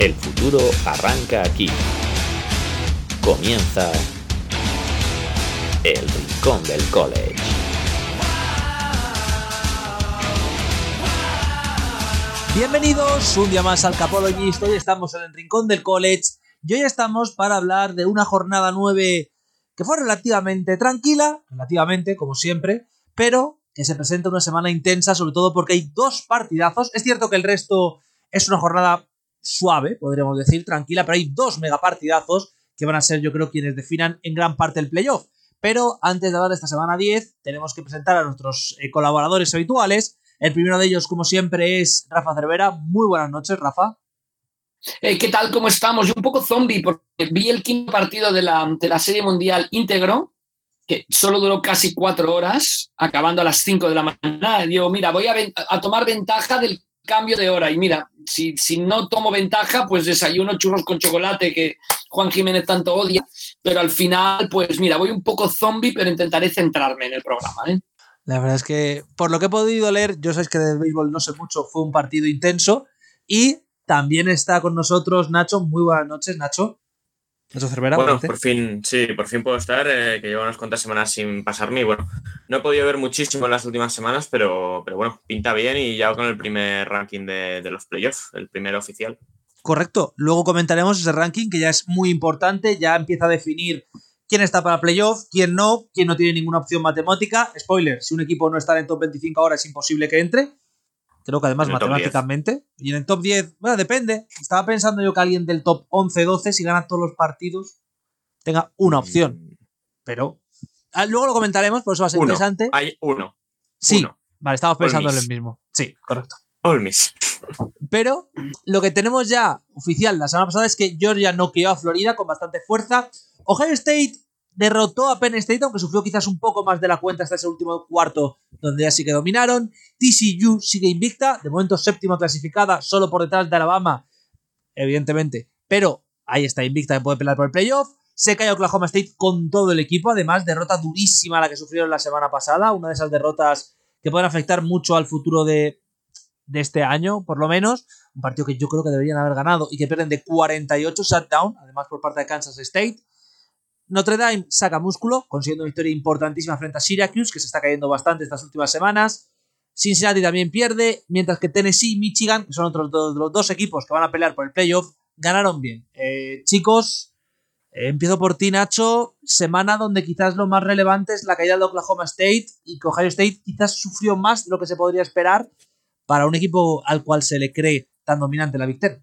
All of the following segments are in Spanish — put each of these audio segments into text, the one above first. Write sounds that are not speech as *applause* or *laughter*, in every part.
El futuro arranca aquí. Comienza el Rincón del College. Bienvenidos un día más al Capologist. Hoy estamos en el Rincón del College y hoy estamos para hablar de una jornada 9 que fue relativamente tranquila, relativamente como siempre, pero que se presenta una semana intensa, sobre todo porque hay dos partidazos. Es cierto que el resto es una jornada suave, podríamos decir, tranquila, pero hay dos megapartidazos que van a ser, yo creo, quienes definan en gran parte el playoff. Pero antes de hablar de esta semana 10, tenemos que presentar a nuestros eh, colaboradores habituales. El primero de ellos, como siempre, es Rafa Cervera. Muy buenas noches, Rafa. Eh, ¿Qué tal? ¿Cómo estamos? Yo un poco zombie porque vi el quinto partido de la, de la Serie Mundial íntegro, que solo duró casi cuatro horas, acabando a las cinco de la mañana. Digo, mira, voy a, a tomar ventaja del cambio de hora. Y mira, si, si, no tomo ventaja, pues desayuno churros con chocolate que Juan Jiménez tanto odia. Pero al final, pues mira, voy un poco zombie, pero intentaré centrarme en el programa. ¿eh? La verdad es que, por lo que he podido leer, yo sabéis que de béisbol no sé mucho, fue un partido intenso. Y también está con nosotros Nacho. Muy buenas noches, Nacho. Nacho Cervera. Bueno, por fin, sí, por fin puedo estar, eh, que llevo unas cuantas semanas sin pasarme. Y bueno, no he podido ver muchísimo en las últimas semanas, pero, pero bueno, pinta bien y ya con el primer ranking de, de los playoffs, el primer oficial. Correcto. Luego comentaremos ese ranking que ya es muy importante, ya empieza a definir quién está para playoff, quién no, quién no tiene ninguna opción matemática. Spoiler, si un equipo no está en el top 25 ahora es imposible que entre. Creo que además matemáticamente. Y en el top 10, bueno, depende. Estaba pensando yo que alguien del top 11, 12, si gana todos los partidos, tenga una mm. opción. Pero ah, luego lo comentaremos, por eso va a ser interesante. Hay uno. Sí. Vale, estamos pensando en el mismo. Sí, correcto. Olmis. Pero lo que tenemos ya oficial la semana pasada es que Georgia noqueó a Florida con bastante fuerza. Ohio State derrotó a Penn State, aunque sufrió quizás un poco más de la cuenta hasta ese último cuarto, donde ya sí que dominaron. TCU sigue invicta, de momento séptima clasificada, solo por detrás de Alabama, evidentemente, pero ahí está invicta y puede pelear por el playoff. Se cae Oklahoma State con todo el equipo, además, derrota durísima la que sufrieron la semana pasada, una de esas derrotas que pueden afectar mucho al futuro de, de este año, por lo menos. Un partido que yo creo que deberían haber ganado y que pierden de 48 shutdown, además por parte de Kansas State. Notre Dame saca músculo, consiguiendo una victoria importantísima frente a Syracuse, que se está cayendo bastante estas últimas semanas. Cincinnati también pierde, mientras que Tennessee y Michigan, que son otros dos, los dos equipos que van a pelear por el playoff, ganaron bien. Eh, chicos, eh, empiezo por ti, Nacho. Semana donde quizás lo más relevante es la caída de Oklahoma State y que Ohio State quizás sufrió más de lo que se podría esperar para un equipo al cual se le cree tan dominante la victoria.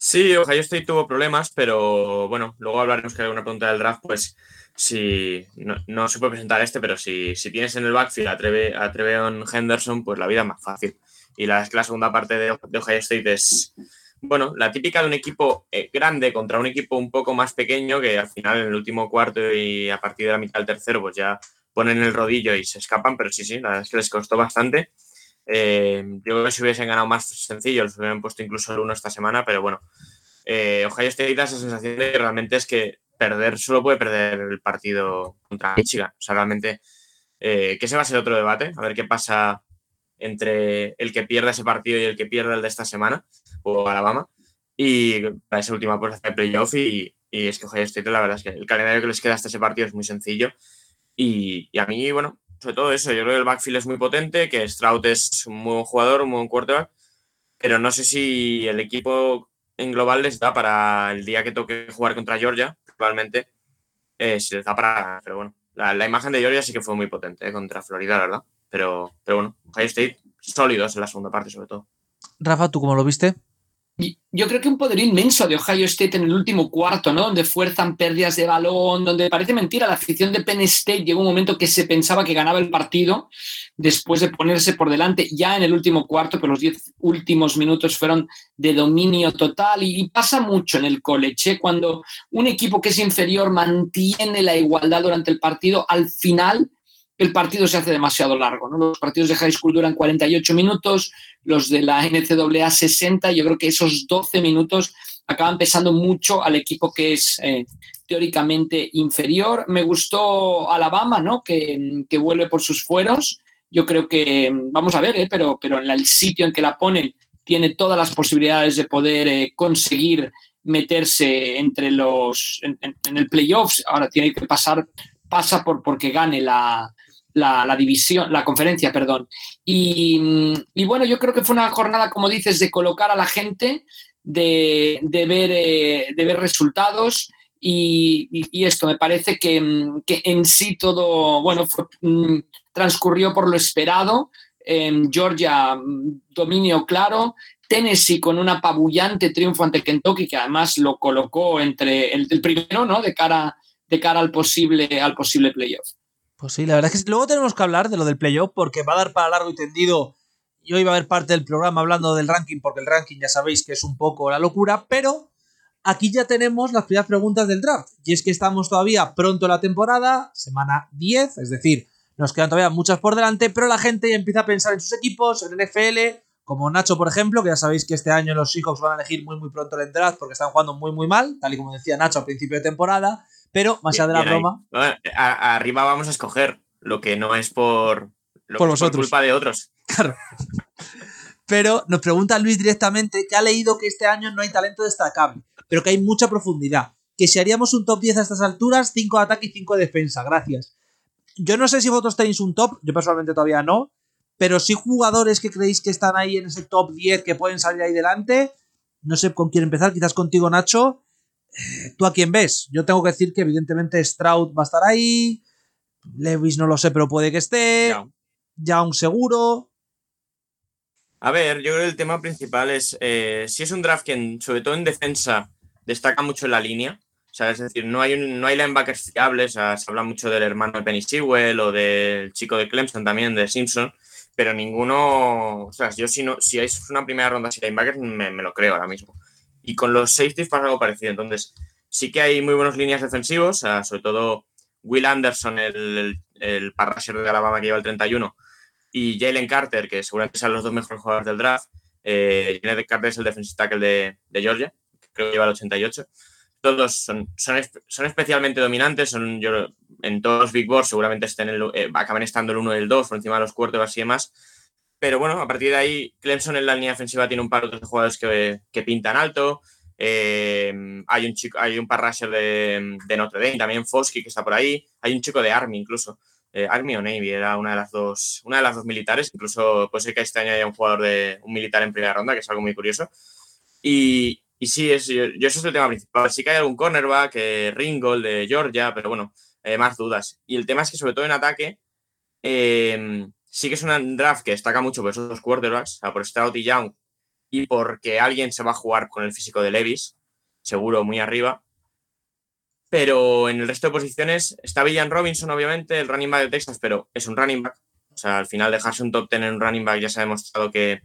Sí, Ohio State tuvo problemas, pero bueno, luego hablaremos que hay una pregunta del draft, pues si no, se puede presentar este, pero si, si tienes en el backfield a, Treve, a Treveon Henderson, pues la vida es más fácil. Y la, la segunda parte de, Ohio State es, bueno, la típica de un equipo eh, grande contra un equipo un poco más pequeño, que al final en el último cuarto y a partir de la mitad del tercero, pues ya ponen el rodillo y se escapan, pero sí, sí, la verdad es que les costó bastante. Eh, yo creo que si hubiesen ganado más sencillo, los hubieran puesto incluso el uno esta semana, pero bueno. Eh, Ohio State da esa sensación de que realmente es que perder, solo puede perder el partido contra Michigan. O sea, realmente, eh, que ese va a ser otro debate, a ver qué pasa entre el que pierda ese partido y el que pierda el de esta semana, o Alabama, y para esa última puerta de playoff. Y, y, es que Ohio State, la verdad es que el calendario que les queda hasta ese partido es muy sencillo. Y, y a mí, bueno, sobre todo eso, yo creo que el backfield es muy potente, que Stroud es un muy buen jugador, un buen quarterback, pero no sé si el equipo en global les da para el día que toque jugar contra Georgia, probablemente, eh, si les da para... Pero bueno, la, imagen de Georgia sí que fue muy potente eh, contra Florida, la verdad. Pero, pero bueno, Ohio State sólidos en la segunda parte sobre todo. Rafa, ¿tú cómo lo viste? Yo creo que un poder inmenso de Ohio State en el último cuarto, ¿no? Donde fuerzan pérdidas de balón, donde parece mentira, la afición de Penn State llegó un momento que se pensaba que ganaba el partido después de ponerse por delante ya en el último cuarto, pero los diez últimos minutos fueron de dominio total y, pasa mucho en el college, ¿eh? cuando un equipo que es inferior mantiene la igualdad durante el partido, al final el partido se hace demasiado largo. ¿no? Los partidos de high school duran 48 minutos, los de la NCAA 60. Yo creo que esos 12 minutos acaban pesando mucho al equipo que es eh, teóricamente inferior. Me gustó Alabama, ¿no? Que, que, vuelve por sus fueros. Yo creo que, vamos a ver, ¿eh? pero, pero en el sitio en que la ponen tiene todas las posibilidades de poder eh, conseguir meterse entre los en, el playoffs. Ahora tiene que pasar, pasa por porque gane la, la, división, la conferencia, perdón. Y, y, bueno, yo creo que fue una jornada, como dices, de colocar a la gente, de, de ver, eh, de ver resultados. Y, esto me parece que, que, en sí todo, bueno, mm, transcurrió por lo esperado. En Georgia, mm, dominio claro. Tennessee con un apabullante triunfo ante Kentucky, que además lo colocó entre el, el primero, ¿no? De cara, de cara al posible, al posible playoff. Pues sí, la verdad es que luego tenemos que hablar de lo del playoff porque va a dar para largo y tendido. Y hoy va a haber parte del programa hablando del ranking, porque el ranking ya sabéis que es un poco la locura, pero aquí ya tenemos las primeras preguntas del draft. Y es que estamos todavía pronto en la temporada, semana 10, es decir, nos quedan todavía muchas por delante, pero la gente ya empieza a pensar en sus equipos, en NFL, como Nacho, por ejemplo, que ya sabéis que este año los Seahawks van a elegir muy muy pronto el draft porque están jugando muy muy mal, tal y como decía Nacho al principio de temporada. Pero más allá de la broma. arriba vamos a escoger lo que no es por, por, vosotros. culpa de otros. Claro. Pero nos pregunta Luis directamente que ha leído que este año no hay talento destacable, pero que hay mucha profundidad. Que si haríamos un top 10 a estas alturas, 5 de ataque y 5 de defensa. Gracias. Yo no sé si vosotros tenéis un top, yo personalmente todavía no, pero si jugadores que creéis que están ahí en ese top 10 que pueden salir ahí delante. No sé con quién empezar, quizás contigo, Nacho. ¿Tú a quién ves? Yo tengo que decir que evidentemente Stroud va a estar ahí. Levis no lo sé, pero puede que esté. Ya un seguro. A ver, yo creo que el tema principal es eh, si es un draft que, sobre todo en defensa, destaca mucho en la línea. O sea, es decir, no hay, un, no hay linebackers fiables. se habla mucho del hermano de Penny Sewell o del chico de Clemson también, de Simpson. Pero ninguno. O sea, yo si, no, si hay una primera ronda sin linebackers, me, me lo creo ahora mismo. Y con los safeties pasa algo parecido. Entonces, sí que hay muy buenas líneas defensivos, sobre todo Will Anderson, el, el, de Alabama que lleva el 31, y Jalen Carter, que seguramente sean los dos mejores jugadores del draft. Eh, Jalen Carter es el defensive tackle de, de, Georgia, creo que lleva el 88. Todos son, son, son especialmente dominantes, son, yo, en todos los Big Boards seguramente estén el, eh, estando el 1 y el 2 por encima de los cuartos y demás. Pero bueno, a partir de ahí, Clemson en la línea defensiva tiene un par de otros jugadores que, que pintan alto. Eh, hay un chico, hay un par de, de, Notre Dame, también Fosky que está por ahí. Hay un chico de Army incluso. Eh, Army o Navy era una de las dos, una de las dos militares. Incluso puede ser que este año haya un jugador de un militar en primera ronda, que es algo muy curioso. Y, y sí, es, yo, eso es el tema principal. Sí que hay algún cornerback, eh, Ringgold de Georgia, pero bueno, más dudas. Y el tema es que sobre todo en ataque, sí que es un draft que destaca mucho por esos dos quarterbacks, por Stroud y Young, y porque alguien se va a jugar con el físico de Levis, seguro muy arriba. Pero en el resto de posiciones está Villan Robinson, obviamente, el running back de Texas, pero es un running back. O sea, al final dejarse un top ten en un running back ya se ha demostrado que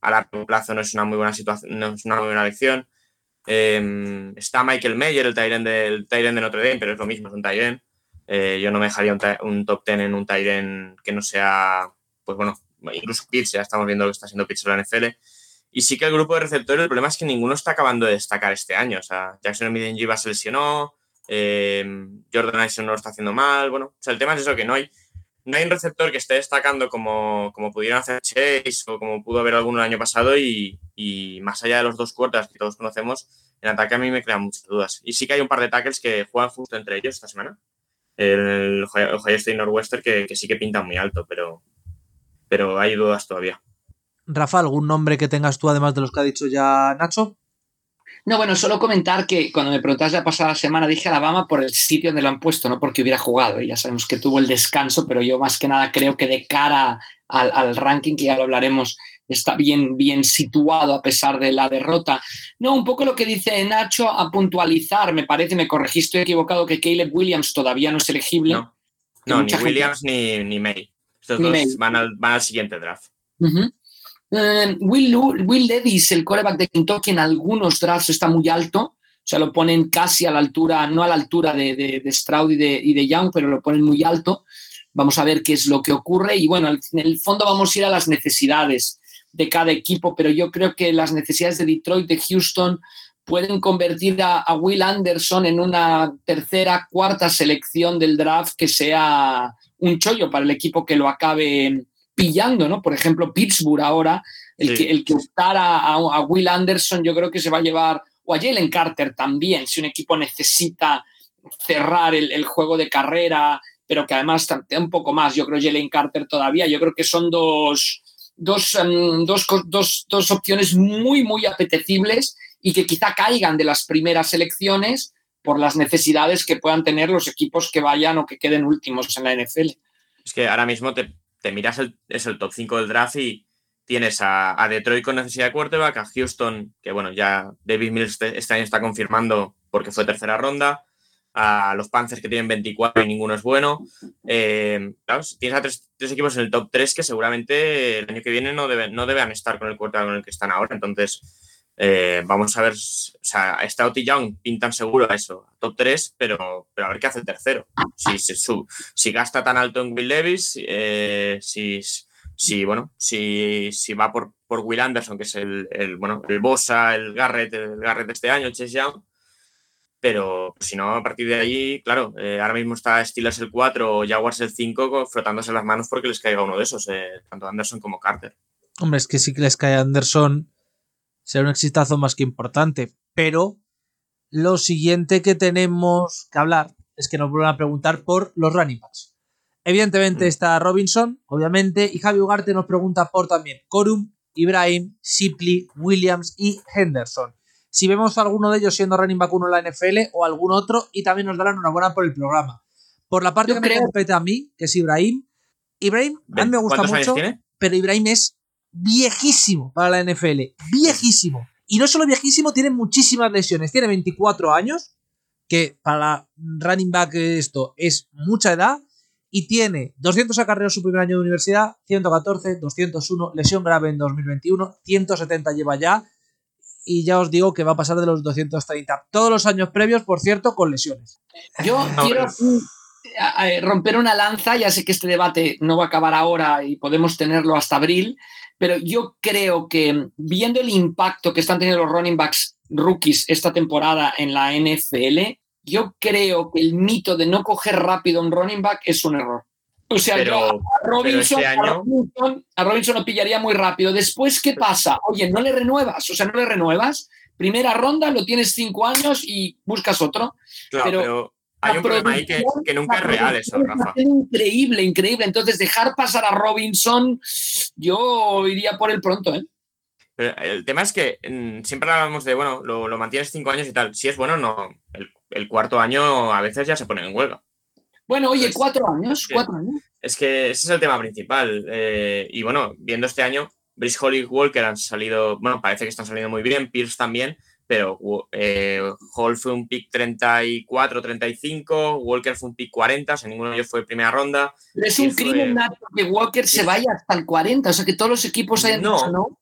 a largo plazo no es una muy buena situación, no es una muy buena elección. Em, está Michael Mayer, el Tyren del de Notre Dame, pero es lo mismo, es un Tyren. Eh, yo no me dejaría un, top 10 en un Tyren que no sea, pues bueno, incluso Pitts, ya estamos viendo lo que está haciendo Pitts en la NFL. Y sí que el grupo de receptores, el problema es que ninguno está acabando de destacar este año. O sea, Jackson Midenjiva se lesionó, eh, Jordan Addison no lo está haciendo mal. Bueno, o sea, el tema es eso, que no hay, no hay un receptor que esté destacando como, como pudieron hacer Chase o como pudo haber alguno el año pasado y, y más allá de los dos cuartas que todos conocemos, en ataque a mí me crean muchas dudas. Y sí que hay un par de tackles que juegan justo entre ellos esta semana el Ohio State Northwestern que, que, sí que pinta muy alto, pero, pero hay dudas todavía. Rafa, ¿algún nombre que tengas tú además de los que ha dicho ya Nacho? No, bueno, solo comentar que cuando me preguntaste la pasada semana dije Alabama por el sitio donde lo han puesto, no porque hubiera jugado. Y ya sabemos que tuvo el descanso, pero yo más que nada creo que de cara al, al ranking, que ya lo hablaremos está bien, bien situado a pesar de la derrota. No, un poco lo que dice Nacho a puntualizar, me parece, me corregí, estoy equivocado, que Caleb Williams todavía no es elegible. No, ni Williams ni, ni, May. Estos dos Van, al, van, al, siguiente draft. Eh, Will, Will Levis, el coreback de Kentucky, en algunos drafts está muy alto. O sea, lo ponen casi a la altura, no a la altura de, de, de Stroud y de, y de Young, pero lo ponen muy alto. Vamos a ver qué es lo que ocurre. Y bueno, en el fondo vamos a ir a las necesidades de cada equipo, pero yo creo que las necesidades de Detroit, de Houston, pueden convertir a, Will Anderson en una tercera, cuarta selección del draft que sea un chollo para el equipo que lo acabe pillando, ¿no? Por ejemplo, Pittsburgh ahora El, Sí. que, el que optara a, a Will Anderson, yo creo que se va a llevar, o a Jalen Carter también, si un equipo necesita cerrar el, el juego de carrera, pero que además tantea un poco más, yo creo Jalen Carter todavía, yo creo que son dos, dos, em, dos, dos- dos opciones muy, muy apetecibles y que quizá caigan de las primeras selecciones por las necesidades que puedan tener los equipos que vayan o que queden últimos en la NFL. Es que ahora mismo te, miras el, es el top 5 del draft y tienes a, a Detroit con necesidad de quarterback, a Houston, que bueno, ya David Mills este, este año está confirmando porque fue tercera ronda, a los Panthers que tienen 24 y ninguno es bueno. Eh, claro, tienes a tres, equipos en el top 3 que seguramente el año que viene no deben, no deben estar con el quarterback con el que están ahora. Entonces, eh, vamos a ver, o sea, Stout y Young pintan seguro a eso, top 3, pero, pero a ver qué hace el tercero. Si, si gasta tan alto en Will Levis, eh, si, si, bueno, si, si va por, por Will Anderson, que es el, el, bueno, el Bosa, el Garrett, el Garrett de este año, Chase Young, pero si no, a partir de allí, claro, eh, ahora mismo está Steelers el 4 o Jaguars el 5 frotándose las manos porque les caiga uno de esos, eh, tanto Anderson como Carter. Hombre, es que sí que les cae Anderson. Será un exitazo más que importante. Pero lo siguiente que tenemos que hablar es que nos vuelven a preguntar por los running backs. Evidentemente Mm. está Robinson, obviamente, y Javi Ugarte nos pregunta por también Corum, Ibrahim, Shipley, Williams y Henderson. Si vemos a alguno de ellos siendo running back uno en la NFL o algún otro, y también nos darán una buena por el programa. Por la parte Yo que me creo- compete a mí, que es Ibrahim, Ibrahim a mí me gusta ¿Cuántos mucho pero Ibrahim es viejísimo para la NFL. Viejísimo. Y no solo viejísimo, tiene muchísimas lesiones. Tiene 24 años, que para running back esto es mucha edad. Y tiene 200 acarreos su primer año de universidad, 114, 201, lesión grave en 2021, 170 lleva ya. Y ya os digo que va a pasar de los 230. Todos los años previos, por cierto, con lesiones. Yo No, *laughs* quiero pero- mm, a- romper una lanza, ya sé que este debate no va a acabar ahora y podemos tenerlo hasta abril, pero yo creo que mm, viendo el impacto que están teniendo los running backs rookies esta temporada en la NFL, yo creo que el mito de no coger rápido un running back es un error. O sea, yo a Robinson, este a año- Robinson- a Robinson lo pillaría muy rápido. Después, ¿qué pasa? Oye, no le renuevas, o sea, no le renuevas. Primera ronda, lo tienes cinco años y buscas otro. claro, pero pero, hay un problema ahí que, nunca es real eso, Rafa. Increíble, increíble. Entonces, dejar pasar a Robinson, yo iría por el pronto, ¿eh? Pero el tema es que mm, siempre hablamos de, bueno, lo, lo mantienes cinco años y tal. Si es bueno, no. El, el cuarto año a veces ya se pone en huelga. Bueno, oye, Pues, cuatro años, sí. cuatro años. Es que ese es el tema principal. eh, y bueno, viendo este año, Brice Hall y Walker han salido, bueno, parece que están saliendo muy bien, Pierce también, pero eh, Hall fue un pick 34, 35, Walker fue un pick 40, o sea, ninguno de ellos fue primera ronda. Pero es un crimen que Walker se vaya hasta el 40, o sea, que todos los equipos hayan No. dicho no.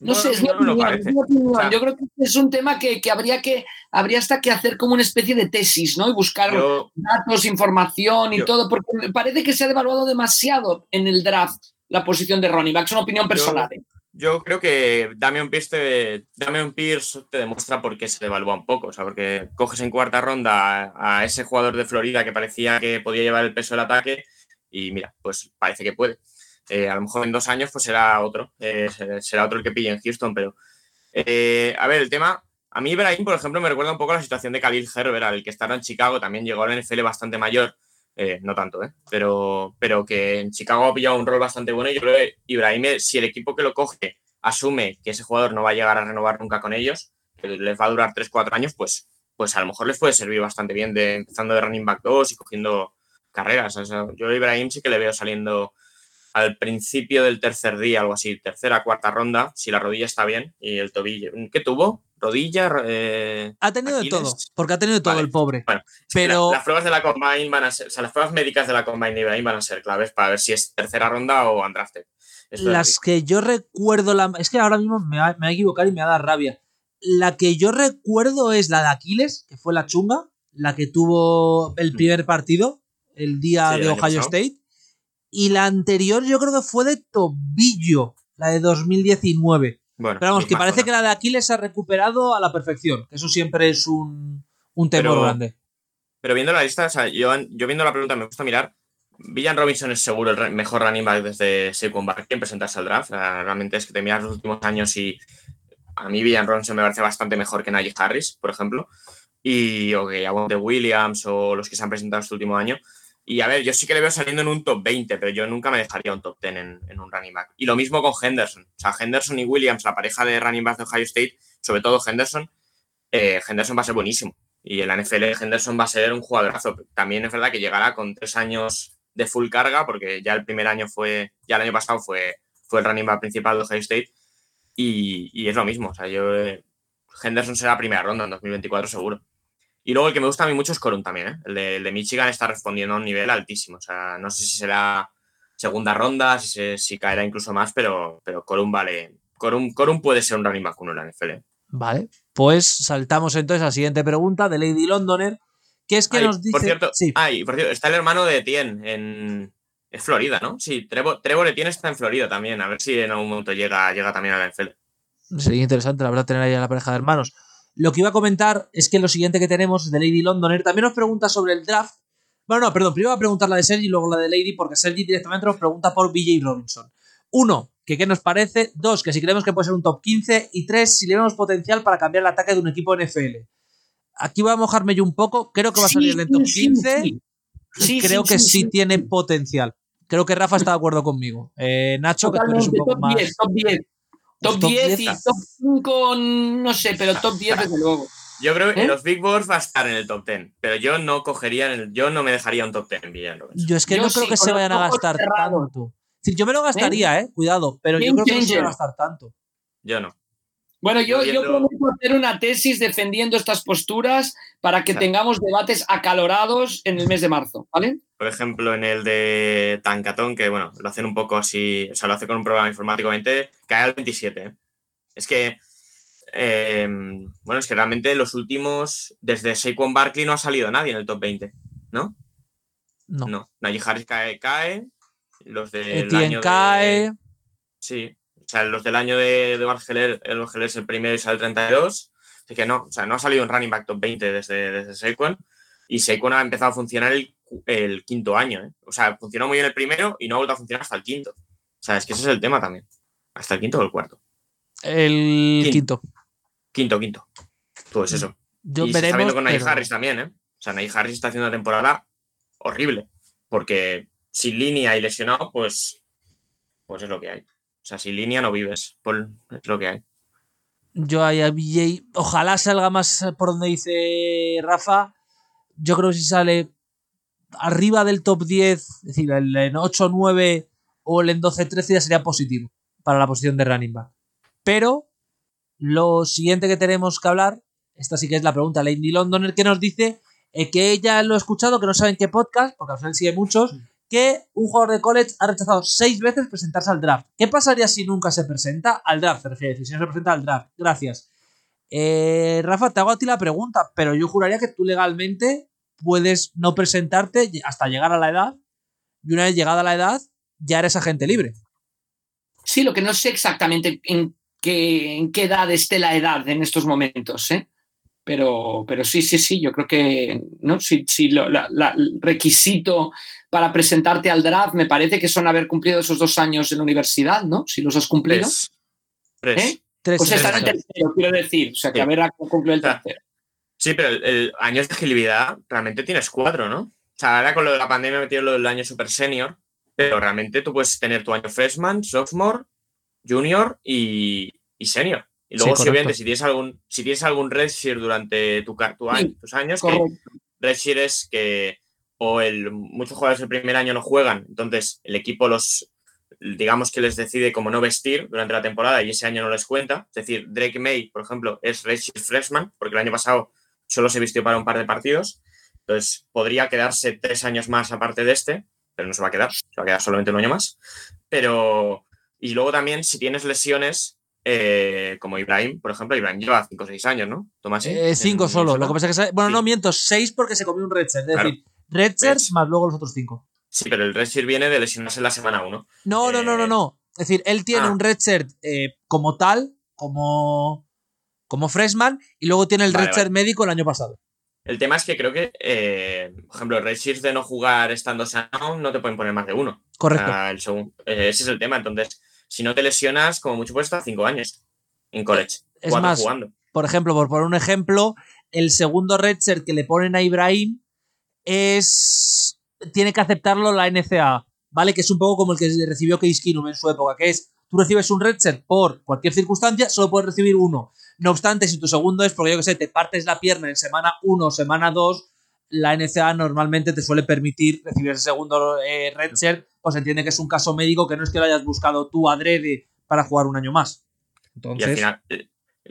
No, sé, es no opinión, es mi opinión. O sea- Yo creo que es un tema que, que habría que habría hasta que hacer como una especie de tesis, ¿no? Y buscar Yo, datos, información y Yo- todo, porque me parece que se ha devaluado demasiado en el draft la posición de Ronnie Back. Es una opinión personal. ¿eh? yo creo que Damian Pierce, te, Damian Pierce te demuestra por qué se devalúa un poco. O sea, porque coges en cuarta ronda a, a ese jugador de Florida que parecía que podía llevar el peso del ataque y mira, pues parece que puede. Eh, a lo mejor en dos años pues será otro, eh, será otro el que pille en Houston, pero eh, a ver, el tema, a mí Ibrahim, por ejemplo, me recuerda un poco a la situación de Khalil Herbert, el que estaba en Chicago, también llegó a la NFL bastante mayor, eh, no tanto, ¿eh? pero, pero que en Chicago ha pillado un rol bastante bueno y yo creo que Ibrahim, si el equipo que lo coge asume que ese jugador no va a llegar a renovar nunca con ellos, que les va a durar 3-4 años, pues, pues a lo mejor les puede servir bastante bien de empezando de running back 2 y cogiendo carreras. O sea, yo a Ibrahim sí que le veo saliendo al principio del tercer día, algo así, tercera, cuarta ronda, si la rodilla está bien y el tobillo. ¿Qué tuvo? ¿Rodilla? Eh, Ha tenido de todo, porque ha tenido de todo Vale. el pobre. Bueno, Pero la- las pruebas de la Combine van a ser, o sea, las pruebas médicas de la Combine de van a ser claves para ver si es tercera ronda o undrafted. Esto las que yo recuerdo, la, es que ahora mismo me va, me va a equivocar y me va a dar rabia. La que yo recuerdo es la de Aquiles, que fue la chunga, la que tuvo el primer partido, el día Sí, de Ohio. State. Y la anterior yo creo que fue de tobillo, la de 2019. Bueno, Pero vamos, que parece zona. que la de Aquiles se ha recuperado a la perfección, que eso siempre es un, un temor Pero- grande. Pero viendo la lista, o sea, yo, yo viendo la pregunta me gusta mirar. Villan Robinson es seguro el mejor running back desde Saquon Barkley en presentarse al draft. Realmente es que te miras los últimos años y a mí Villan Robinson me parece bastante mejor que Najee Harris, por ejemplo. Y o que de Williams o los que se han presentado este último año. Y a ver, yo sí que le veo saliendo en un top 20, pero yo nunca me dejaría un top 10 en, un running back. Y lo mismo con Henderson. O sea, Henderson y Williams, la pareja de running back de Ohio State, sobre todo Henderson, eh, Henderson va a ser buenísimo. Y en la NFL Henderson va a ser un jugadorazo. También es verdad que llegará con tres años de full carga, porque ya el primer año fue, ya el año pasado fue, fue el running back principal de Ohio State. Y, es lo mismo. O sea, yo. Eh, Henderson será primera ronda en 2024, seguro. Y luego el que me gusta a mí mucho es Corun también, ¿eh? el, de, Michigan está respondiendo a un nivel altísimo. O sea, no sé si será segunda ronda, si, si caerá incluso más, pero, pero Corun vale. Corun, puede ser un running back uno en la NFL. Vale, pues saltamos entonces a la siguiente pregunta de Lady Londoner, que es que nos dice... Por cierto, por cierto, está el hermano de Etienne en... Es Florida, ¿no? Sí, Trevor, Trevor Etienne está en Florida también. A ver si en algún momento llega, llega también a la NFL. Sería interesante, la verdad, tener ahí a la pareja de hermanos. Lo que iba a comentar es que lo siguiente que tenemos es de Lady Londoner. También nos pregunta sobre el draft. Bueno, no, perdón, primero va a preguntar la de Sergi y luego la de Lady, porque Sergi directamente nos pregunta por BJ Robinson. Uno, que qué nos parece. Dos, que si creemos que puede ser un top 15. Y tres, si le vemos potencial para cambiar el ataque de un equipo NFL. Aquí voy a mojarme yo un poco. Creo que va a salir en el top 15. Sí, Creo que sí, tiene potencial. Creo que Rafa está de acuerdo conmigo. Eh, Nacho, que tú eres un poco más. top 10. Top, 10, y top 5, no sé, pero top 10 desde luego. Yo creo que ¿Eh? los Big Boards va a estar en el top 10, pero yo no cogería, el, yo no me dejaría un top 10 en Villano. Yo es que no creo que se vayan a gastar tanto. yo me lo gastaría, ¿eh? Cuidado, pero yo creo que no se va a gastar tanto. Yo no. Bueno, yo, yo prometo hacer una tesis defendiendo estas posturas para que tengamos debates acalorados en el mes de marzo, ¿vale? Por ejemplo, en el de Tancatón, que bueno, lo hacen un poco así, o sea, lo hace con un programa informáticamente, cae al 27. ¿eh? Es que, eh, bueno, es que realmente los últimos, desde Saquon Barkley no ha salido nadie en el top 20, ¿no? No. No, Najee Harris cae, cae. Los del año cae. Sí, o sea, los del año de, de Bargeler, el Bargeler es el primero y sale el 32. Así que no, o sea, no ha salido un running back top 20 desde, desde Saquon. Y Saquon ha empezado a funcionar el, quinto año. ¿eh? O sea, funcionó muy bien el primero y no ha vuelto a funcionar hasta el quinto. O sea, es que ese es el tema también. ¿Hasta el quinto o el cuarto? El quinto. Quinto, quinto. Pues eso. y se está viendo con Najee Harris también, ¿eh? O sea, Najee Harris está haciendo una temporada horrible. Porque sin línea y lesionado, pues, pues es lo que hay. O sea, sin línea no vives. es lo que hay. Yo ahí a BJ, ojalá salga más por donde dice Rafa. Yo creo que si sale arriba del top 10, es decir, en 8 9 o el en 12 13 ya sería positivo para la posición de running back. Pero lo siguiente que tenemos que hablar, esta sí que es la pregunta Lady Londoner, que nos dice eh, que ella lo ha escuchado, que no saben qué podcast, porque al final sigue muchos, que un jugador de college ha rechazado seis veces presentarse al draft. ¿Qué pasaría si nunca se presenta? Al draft, te refieres, si no se presenta al draft. Gracias. Eh, Rafa, te hago a ti la pregunta, pero yo juraría que tú legalmente puedes no presentarte hasta llegar a la edad y una vez llegada a la edad ya eres agente libre. Sí, lo que no sé exactamente en qué, en qué edad esté la edad en estos momentos, ¿eh? Pero, pero sí, sí, sí, yo creo que ¿no? si, si el requisito para presentarte al draft me parece que son haber cumplido esos dos años en la universidad, ¿no? Si los has cumplido. Tres. ¿Eh? pues estar en tercero, quiero decir. O sea, que haber cumplido el tercero. Sí, pero el, año de agilidad realmente tienes cuatro, ¿no? O sea, ahora con lo de la pandemia he metido lo del año super senior, pero realmente tú puedes tener tu año freshman, sophomore, junior y, y senior. Y luego, si obviamente, si tienes algún, si tienes algún redshirt durante tu, tus años, que redshirt es que o el, muchos jugadores el primer año no juegan, entonces el equipo los, digamos que les decide como no vestir durante la temporada y ese año no les cuenta. Es decir, Drake May, por ejemplo, es redshirt freshman, porque el año pasado solo se vistió para un par de partidos. Entonces, podría quedarse tres años más aparte de este, pero no se va a quedar, se va a quedar solamente un año más. Pero, y luego también, si tienes lesiones, eh, como Ibrahim, por ejemplo, Ibrahim lleva 5 o 6 años, ¿no? Tomás. Eh, cinco solo. Lo que pasa es que. Bueno, no miento, 6 porque se comió un redshirt. Es decir, redshirt más luego los otros 5. Sí, pero el redshirt viene de lesionarse en la semana 1. No, no, no, no, no. Es decir, él tiene ah. un redshirt eh, como tal, como, como freshman, y luego tiene el redshirt médico el año pasado. El tema es que creo que, eh, por ejemplo, el Redshift de no jugar estando sano, no te pueden poner más de uno. Correcto. O sea, el segundo- eh, ese es el tema. Entonces, si no te lesionas, como mucho puedes estar cinco años en college. Es más, jugando. Por ejemplo, por poner un ejemplo, el segundo redshirt que le ponen a Ibrahim es. Tiene que aceptarlo la NCA, ¿vale? Que es un poco como el que recibió Case Keenum en su época, que es tú recibes un redshirt por cualquier circunstancia, solo puedes recibir uno. No obstante, si tu segundo es porque yo que sé, te partes la pierna en semana 1 o semana 2, la NCA normalmente te suele permitir recibir ese segundo eh, redshirt, pues entiende que es un caso médico que no es que lo hayas buscado tú adrede para jugar un año más. Y Entonces, al final, eh,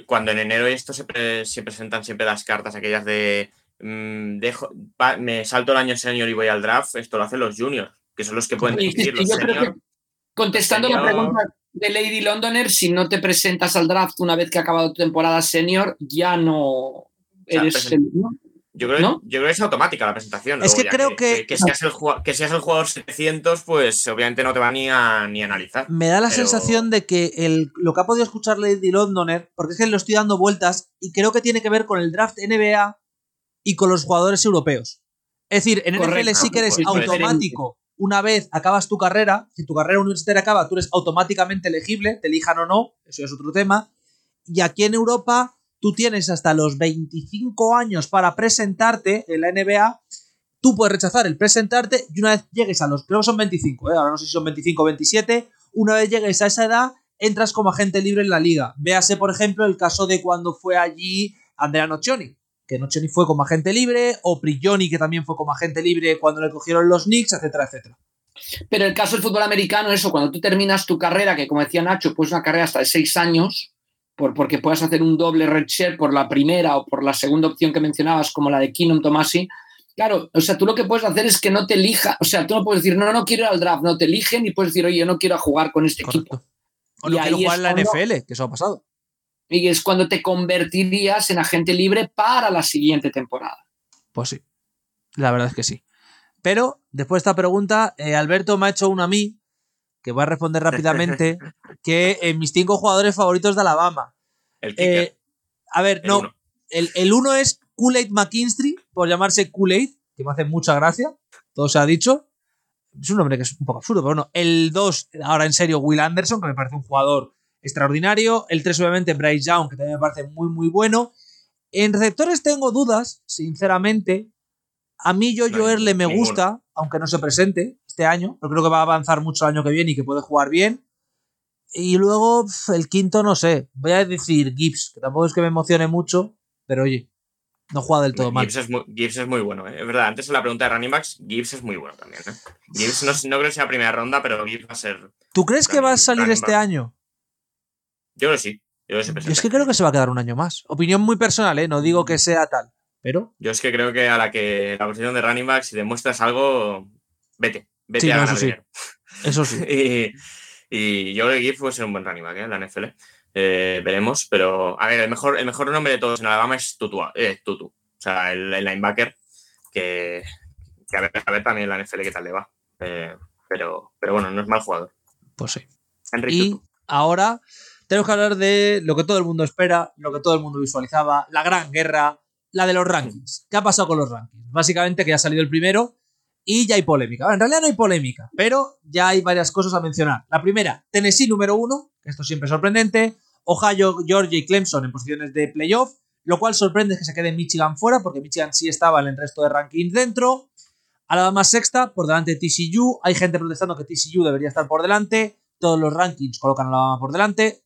cuando en enero esto se, pre- se presentan siempre las cartas aquellas de mm, dejo, pa- me salto el año senior y voy al draft, esto lo hacen los juniors, que son los que pueden Y decidir los que contestando la Senior- pregunta de Lady Londoner, si no te presentas al draft una vez que ha acabado tu temporada senior, ya no sea, eres presen- el- ¿no? Yo creo, ¿No? yo creo que es automática la presentación. Es luego que creo que- que, seas el, jugua- que seas el jugador 700, pues obviamente no te va ni a, ni a analizar. Me da la Pero- sensación de que el, lo que ha podido escuchar Lady Londoner, porque es que lo estoy dando vueltas y creo que tiene que ver con el draft NBA y con los jugadores europeos. Es decir, en Correcto. NFL sí que eres Pues automático. Una vez acabas tu carrera, si tu carrera universitaria acaba, tú eres automáticamente elegible, te elijan o no, eso es otro tema. Y aquí en Europa, tú tienes hasta los 25 años para presentarte en la NBA. Tú puedes rechazar el presentarte y una vez llegues a los, creo que son 25, ¿eh? ahora no sé si son 25 o 27, una vez llegues a esa edad, entras como agente libre en la liga. Véase, por ejemplo, el caso de cuando fue allí Andrea Nocioni, que Nocioni fue como agente libre, o Prigioni, que también fue como agente libre cuando le cogieron los Knicks, etcétera, etcétera. Pero el caso del fútbol americano, eso, cuando tú terminas tu carrera, que como decía Nacho, pues una carrera hasta de seis años, por, porque puedas hacer un doble red share por la primera o por la segunda opción que mencionabas, como la de Keenum Tomasi. Claro, o sea, tú lo que puedes hacer es que no te elija, o sea, tú no puedes decir, no, no quiero ir al draft, no te eligen y puedes decir, oye, yo no quiero jugar con este equipo. O Y no quiero ahí jugar es en la cuando- NFL, que eso ha pasado. Y es cuando te convertirías en agente libre para la siguiente temporada. Pues sí. La verdad es que sí. Pero, después de esta pregunta, eh, Alberto me ha hecho una a mí, que voy a responder rápidamente, que en mis cinco jugadores favoritos de Alabama. El. Eh, a ver, el no. uno. El, el uno es Kool-Aid McKinstry, por llamarse Kool-Aid, que me hace mucha gracia. Todo se ha dicho. Es un nombre que es un poco absurdo, pero bueno. El 2, ahora en serio, Will Anderson, que me parece un jugador extraordinario. El 3, obviamente, Bryce Young, que también me parece muy, muy bueno. En receptores tengo dudas, sinceramente. A mí Jojo Erle me gusta, aunque no se presente este año. Pero creo que va a avanzar mucho el año que viene y que puede jugar bien. Y luego el quinto, no sé. Voy a decir Gibbs, que tampoco es que me emocione mucho, pero oye, no juega del todo mal. Gibbs, es muy, Gibbs es muy bueno, ¿eh? es verdad. Antes en la pregunta de running backs, Gibbs es muy bueno también. ¿eh? Gibbs no, no creo que sea primera ronda, pero Gibbs va a ser. ¿Tú crees que va a salir este back. año? Yo creo que sí. Yo creo que Yo es que creo que se va a quedar un año más. Opinión muy personal, ¿eh? No digo que sea tal, pero Yo es que creo que a la que la posición de running back, si demuestras algo, vete. Vete Sí, a no, ganar eso sí. *laughs* eso sí. *laughs* y, y yo creo que Gibbs puede ser un buen running back ¿eh? en la NFL. Eh, veremos, pero a ver, el mejor, el mejor nombre de todos en Alabama es Tutu. eh, Tutu. O sea, el, el linebacker, que, que a, ver, a ver también la NFL qué tal le va. Eh, pero, pero bueno, no es mal jugador. Pues sí. Henry Y Tutu. ahora tenemos que hablar de lo que todo el mundo espera, lo que todo el mundo visualizaba, la gran guerra, la de los rankings. ¿Qué ha pasado con los rankings? Básicamente que ya ha salido el primero y ya hay polémica. En realidad no hay polémica, pero ya hay varias cosas a mencionar. La primera, Tennessee número uno, que esto siempre es sorprendente. Ohio, Georgia y Clemson en posiciones de playoff, lo cual sorprende que se quede Michigan fuera, porque Michigan sí estaba en el resto de rankings dentro. Alabama sexta, por delante de TCU. Hay gente protestando que TCU debería estar por delante. Todos los rankings colocan a Alabama por delante.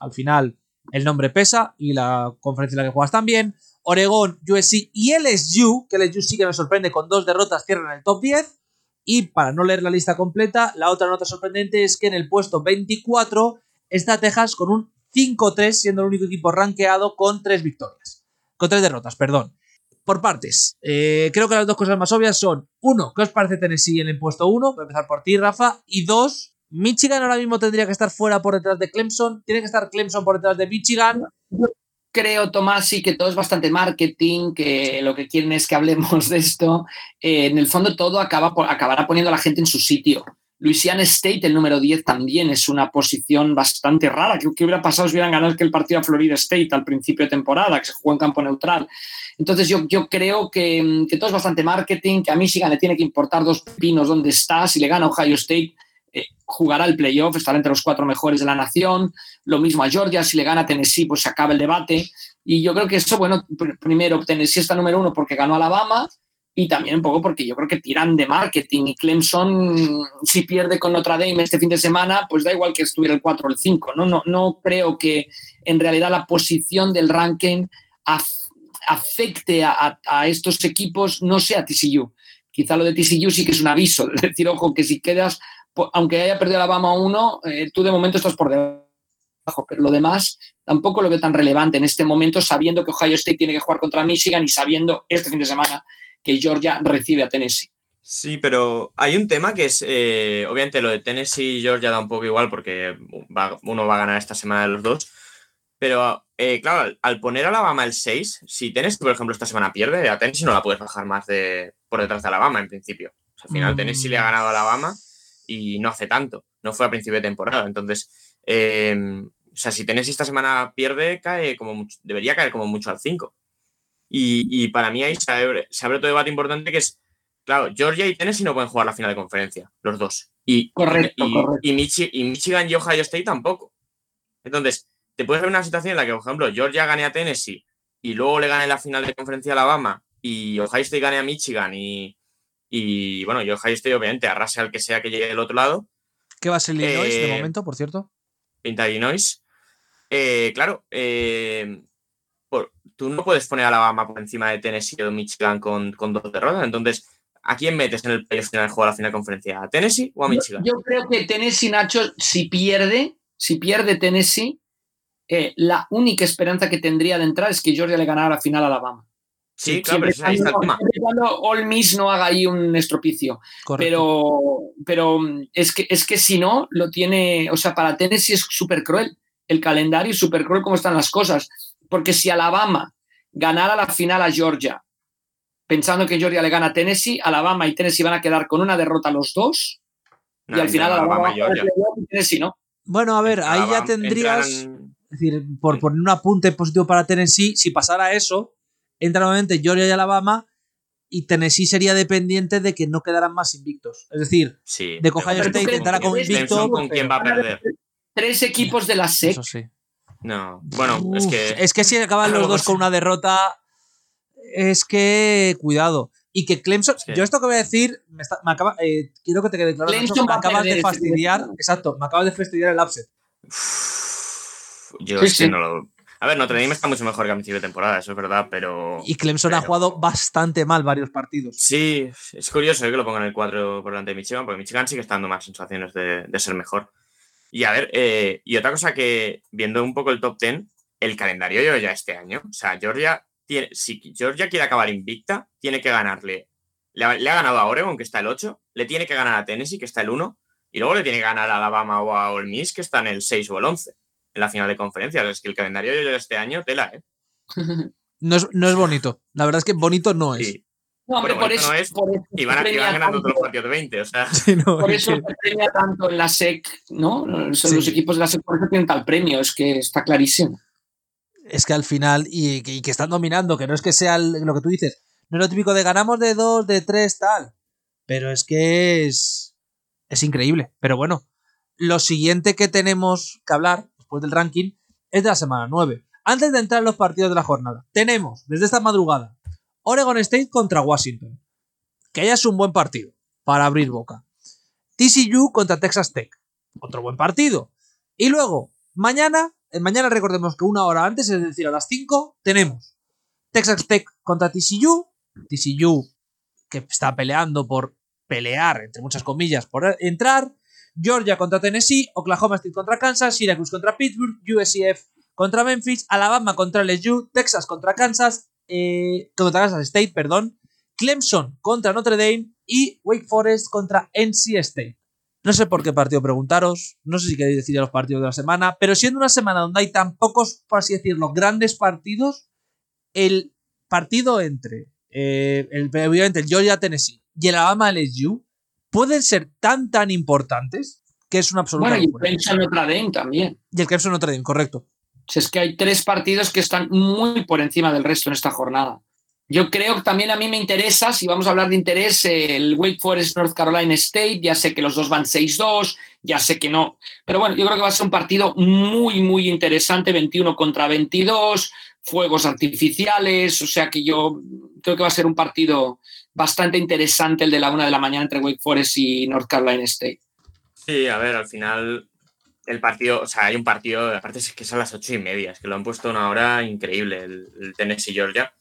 Al final, el nombre pesa y la conferencia en la que juegas también. Oregón, USC y LSU, que LSU sí que me sorprende con dos derrotas, cierran el top 10. Y para no leer la lista completa, la otra nota sorprendente es que en el puesto 24 está Texas con un 5-3, siendo el único equipo rankeado con tres victorias. Con tres derrotas, perdón. Por partes, eh, creo que las dos cosas más obvias son: uno, ¿qué os parece Tennessee en el puesto 1? Voy a empezar por ti, Rafa. Y dos, Michigan ahora mismo tendría que estar fuera por detrás de Clemson. Tiene que estar Clemson por detrás de Michigan. Creo, Tomás, sí que todo es bastante marketing, que lo que quieren es que hablemos *laughs* de esto. Eh, en el fondo, todo acaba por- acabará poniendo a la gente en su sitio. Louisiana State, el número 10, también es una posición bastante rara. ¿Qué, qué hubiera pasado si hubieran ganado que el partido a Florida State al principio de temporada, que se jugó en campo neutral? Entonces yo, yo creo que, que todo es bastante marketing, que a Michigan le tiene que importar dos pinos donde está. Si le gana Ohio State, jugará el playoff, estará entre los cuatro mejores de la nación. Lo mismo a Georgia, si le gana Tennessee, pues se acaba el debate. Y yo creo que eso, bueno, pr- primero Tennessee está número uno porque ganó Alabama y también un poco porque yo creo que tiran de marketing y Clemson, si pierde con Notre Dame este fin de semana, pues da igual que estuviera el 4 o el 5. ¿no? No, no creo que en realidad la posición del ranking af- afecte a, a- a estos equipos, no sea TCU. Quizá lo de TCU sí que es un aviso, *laughs* es decir, ojo, que si quedas, aunque haya perdido Alabama 1, eh, tú de momento estás por debajo, pero lo demás tampoco lo veo tan relevante en este momento, sabiendo que Ohio State tiene que jugar contra Michigan y sabiendo este fin de semana que Georgia recibe a Tennessee. Sí, pero hay un tema que es, eh, obviamente lo de Tennessee y Georgia da un poco igual porque va- uno va a ganar esta semana de los dos, pero eh, claro, al, poner a Alabama el 6, si Tennessee, por ejemplo, esta semana pierde, a Tennessee no la puedes bajar más de por detrás de Alabama en principio. O sea, al final Mm. Tennessee le ha ganado a Alabama y no hace tanto, no fue a principio de temporada, entonces, eh, o sea, si Tennessee esta semana pierde, cae como mucho- debería caer como mucho al 5. Y, y para mí ahí se abre, se abre otro debate importante que es, claro, Georgia y Tennessee no pueden jugar la final de conferencia, los dos. Y, Correcto, y, correcto. y Michi- y Michigan y Ohio State tampoco. Entonces, te puedes ver una situación en la que, por ejemplo, Georgia gane a Tennessee y luego le gane la final de conferencia a Alabama y Ohio State gane a Michigan y, y bueno, y Ohio State obviamente arrase al que sea que llegue del otro lado, ¿Qué va a ser Illinois de Eh, momento, por cierto? pinta Illinois. Eh, claro, eh, por- tú no puedes poner a Alabama por encima de Tennessee o Michigan con, con dos derrotas. Entonces, ¿a quién metes en el playoff final de juego a la final de conferencia? ¿A Tennessee o a Michigan? Yo creo que Tennessee, Nacho, si pierde, si pierde Tennessee, eh, la única esperanza que tendría de entrar es que Georgia le ganara la final a Alabama. Sí, claro, pero ahí está el cuando- tema. cuando Ole Miss no haga ahí un estropicio. Correcto. Pero, pero mm, es, que, es que si no, lo tiene. O sea, para Tennessee es súper cruel. El calendario es súper cruel como están las cosas. Porque si Alabama ganara la final a Georgia, pensando que Georgia le gana a Tennessee, Alabama y Tennessee van a quedar con una derrota los dos. No, y al final Alabama, Alabama y y Tennessee no. Bueno, a ver, ahí ya Alabama- tendrías. entran- Es decir, por poner un apunte positivo para Tennessee, si pasara eso, entra nuevamente Georgia y Alabama y Tennessee sería dependiente de que no quedaran más invictos. Es decir, Sí. de que Ohio State crees entrara que como ves invicto. Clemson con quién va a perder. Tres equipos de la SEC. Eso sí. No, bueno, es que. es que si acaban los dos con una derrota, es que cuidado. Y que Clemson, Es que- yo esto que voy a decir, me, está- me acaba, eh, quiero que te quede claro, Clemson Nacho, me acabas perder de fastidiar, exacto, me acabas de fastidiar el upset. Yo Sí, es que sí. no lo. A ver, Notre Dame está mucho mejor que a principio de temporada, eso es verdad, pero. Y Clemson ha jugado bastante mal varios partidos. Sí, es curioso eh, que lo pongan el 4 por delante de Michigan, porque Michigan sigue estando más sensaciones de, de ser mejor. Y a ver, eh, y otra cosa que, viendo un poco el top 10, el calendario yo ya este año, o sea, Georgia, tiene, si Georgia quiere acabar invicta, tiene que ganarle. Le ha, le ha ganado a Oregon, que está el 8, le tiene que ganar a Tennessee, que está el 1, y luego le tiene que ganar a Alabama o a Ole Miss, que está en el 6 o el 11, en la final de conferencia. Es que el calendario ya este año, tela, ¿eh? *laughs* No es, no es bonito. La verdad es que bonito no es. Sí. No, hombre, por eso, no es, por eso Y van, a- van ganando todos los partidos de 20, o sea. *laughs* Sí, no, Por es eso que- se premia tanto en la SEC, ¿no? Son Sí. Los equipos de la SEC por eso tienen tal premio, es que está clarísimo. es que al final, y, y que están dominando, que no es que sea el- lo que tú dices, no es lo típico de ganamos de dos, de tres, tal. Pero es que es. Es increíble. Pero bueno, lo siguiente que tenemos que hablar, después del ranking, es de la semana 9. Antes de entrar en los partidos de la jornada, tenemos desde esta madrugada Oregon State contra Washington. Que ya es un buen partido para abrir boca. TCU contra Texas Tech. Otro buen partido. Y luego, mañana, mañana recordemos que una hora antes, es decir, a las 5, tenemos Texas Tech contra TCU. TCU que está peleando por pelear, entre muchas comillas, por entrar. Georgia contra Tennessee, Oklahoma State contra Kansas, Syracuse contra Pittsburgh, USCF contra Memphis, Alabama contra LSU, Texas contra Kansas, eh, contra Kansas State, perdón, Clemson contra Notre Dame y Wake Forest contra NC State. No sé por qué partido preguntaros, no sé si queréis decir los partidos de la semana, pero siendo una semana donde hay tan pocos, por así decirlo, grandes partidos, el partido entre eh, el, obviamente el Georgia Tennessee y el Alabama LSU pueden ser tan, tan importantes que es una absoluta. Bueno, y el. Clemson Notre Dame también. Y el Clemson Notre Dame, correcto. Si es que hay tres partidos que están muy por encima del resto en esta jornada. Yo creo que también a mí me interesa, si vamos a hablar de interés, el Wake Forest North Carolina State. Ya sé que los dos van 6-2, ya sé que no. Pero bueno, yo creo que va a ser un partido muy, muy interesante: 21 contra 22, fuegos artificiales. O sea que yo creo que va a ser un partido bastante interesante el de la una de la mañana entre Wake Forest y North Carolina State. Sí, a ver, al final el partido, o sea, hay un partido, aparte es que a las ocho y media, es que lo han puesto una hora increíble, el, el Tennessee Georgia.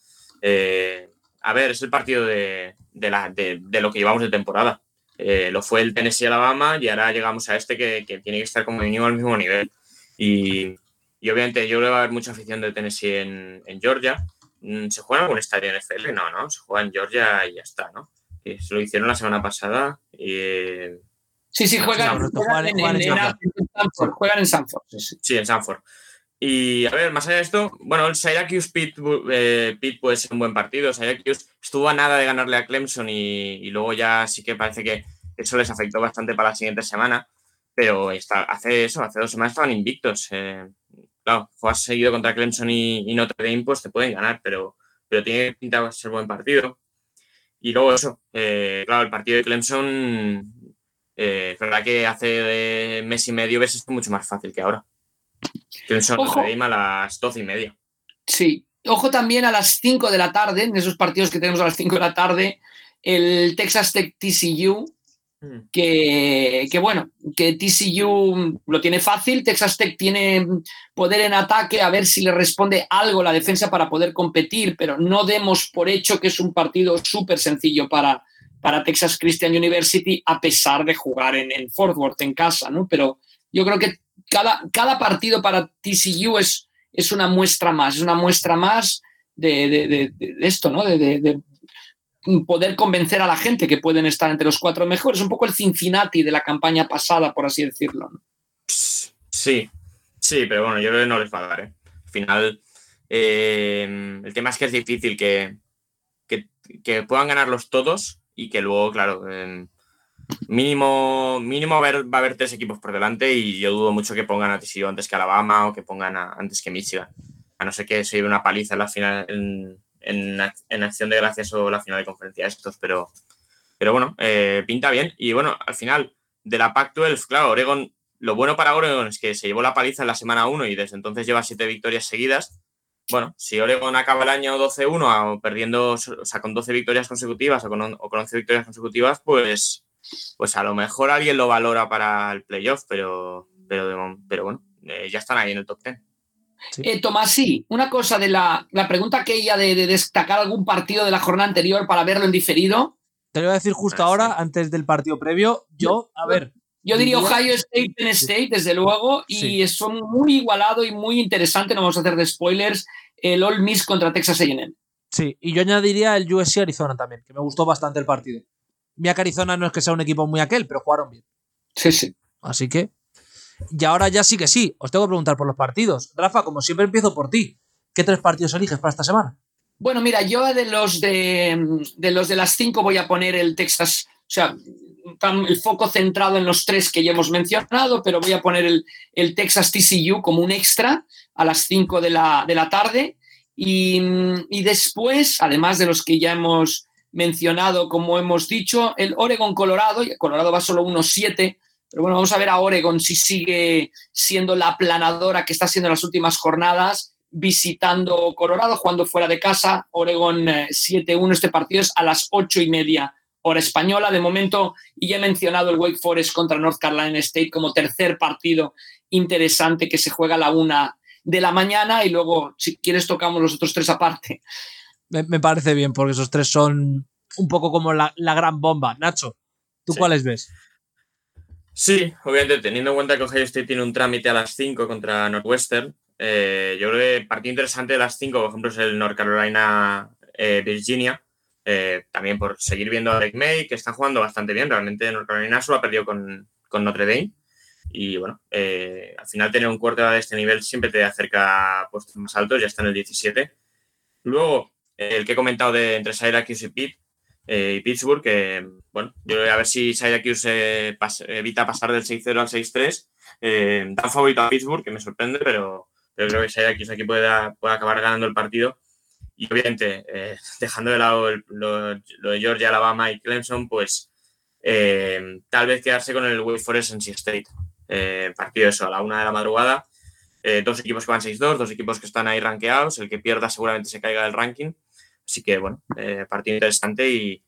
Eh, a ver, es el partido de, de, lo que llevamos de temporada. Eh, lo fue el Tennessee Alabama y ahora llegamos a este que, tiene que estar como mínimo al mismo nivel. Y, obviamente yo creo va a haber mucha afición de Tennessee en, en Georgia. Mm, ¿Se juega en algún estadio NFL? No, no, se juega en Georgia y ya está, ¿no? Y se lo hicieron la semana pasada. Y, Sí, sí, juegan, juegan, en, juegan en en- en Sanford. Sanford, juegan en Sanford. sí, sí. Sí, en Sanford. Y a ver, más allá de esto, bueno, el Syracuse Pitt, eh, Pitt puede ser un buen partido. Syracuse estuvo a nada de ganarle a Clemson y, y luego ya sí que parece que eso les afectó bastante para la siguiente semana. Pero está, hace eso, hace dos semanas estaban invictos. eh, claro, juegas seguido contra Clemson y, y Notre Dame, pues te pueden ganar, pero, pero tiene pinta de ser buen partido. Y luego eso, eh, claro, el partido de Clemson, eh, es verdad que hace mes y medio ves esto mucho más fácil que ahora. Clemson Ojo. Notre Dame a las doce y media. Sí. Ojo también a las 5 de la tarde, en esos partidos que tenemos a las 5 de la tarde, el Texas Tech TCU, que, que, bueno, que TCU lo tiene fácil, Texas Tech tiene poder en ataque, a ver si le responde algo la defensa para poder competir, pero no demos por hecho que es un partido súper sencillo para, para Texas Christian University, a pesar de jugar en, en Fort Worth, en casa, ¿no? Pero yo creo que cada, cada partido para TCU es, es una muestra más, es una muestra más de, de, de, esto, ¿no? De, poder convencer a la gente que pueden estar entre los cuatro mejores, un poco el Cincinnati de la campaña pasada, por así decirlo. Sí, sí, pero bueno, yo creo que no les va a dar. ¿eh? Al final, eh, el tema es que es difícil que, que, que, puedan ganarlos todos y que luego, claro, mínimo, mínimo va a, haber, tres equipos por delante y yo dudo mucho que pongan a TCU antes que Alabama o que pongan antes que Michigan. A no ser que se lleve una paliza en la final. En, en, acción de gracias o la final de conferencia estos, pero, pero bueno, eh, pinta bien. Y bueno, al final de la Pac-12, claro, Oregon, lo bueno para Oregon es que se llevó la paliza en la semana 1 y desde entonces lleva siete victorias seguidas. Bueno, si Oregon acaba el año 12-1 o perdiendo, o sea, con 12 victorias consecutivas o con, o con 11 victorias consecutivas, pues, pues a lo mejor alguien lo valora para el playoff, pero, pero, pero bueno, eh, ya están ahí en el top 10. Sí. Eh, Tomás, sí, una cosa de la, la pregunta aquella de, de, destacar algún partido de la jornada anterior para verlo en diferido. Te lo voy a decir justo ah, ahora, sí. antes del partido previo. Yo, a ver. Yo diría Ohio State, Penn State, desde luego, y sí. son muy igualado y muy interesante, no vamos a hacer de spoilers, el All Miss contra Texas A&M. Sí, y yo añadiría el USC Arizona también, que me gustó bastante el partido. Mira que Arizona no es que sea un equipo muy aquel, pero jugaron bien. Sí, sí. Así que y ahora ya sí que sí, os tengo que preguntar por los partidos. Rafa, como siempre empiezo por ti. ¿Qué tres partidos eliges para esta semana? Bueno, mira, yo de los de, de los de las cinco voy a poner el Texas, o sea, el foco centrado en los tres que ya hemos mencionado, pero voy a poner el, el Texas TCU como un extra a las cinco de la, de la tarde. Y, y, después, además de los que ya hemos mencionado, como hemos dicho, el Oregon Colorado, y Colorado va solo 1-7, pero bueno, vamos a ver a Oregon si sigue siendo la aplanadora que está siendo en las últimas jornadas, visitando Colorado, jugando fuera de casa. Oregon 7-1, este partido es a las 8 y media hora española. De momento, y ya he mencionado el Wake Forest contra North Carolina State como tercer partido interesante que se juega a la una de la mañana y luego, si quieres, tocamos los otros tres aparte. Me, me parece bien, porque esos tres son un poco como la, la gran bomba. Nacho, ¿tú sí. cuáles ves? Sí, obviamente, teniendo en cuenta que Ohio State tiene un trámite a las 5 contra Northwestern, eh, yo creo que partido interesante de las 5, por ejemplo, es el North Carolina-Virginia. Eh, también por seguir viendo a Drake May, que está jugando bastante bien. Realmente North Carolina solo ha perdido con, con Notre Dame. Y bueno, eh, al final tener un cuarto de este nivel siempre te acerca puestos más altos, ya está en el 17. Luego, el que he comentado de entre Syracuse y Pitt, eh, y Pittsburgh, que bueno, yo a ver si Syracuse evita pasar del 6-0 al 6-3. Eh, da favorito a Pittsburgh, que me sorprende, pero, creo que Syracuse aquí puede, puede acabar ganando el partido. Y obviamente, eh, *laughs* dejando de lado lo, de Georgia, Alabama y Clemson, pues tal vez quedarse con el Wake Forest NC State. partido eso, a la una de la madrugada. dos equipos que van 6-2, dos equipos que están ahí rankeados. El que pierda seguramente se caiga del ranking. Así que, bueno, eh, partido interesante y,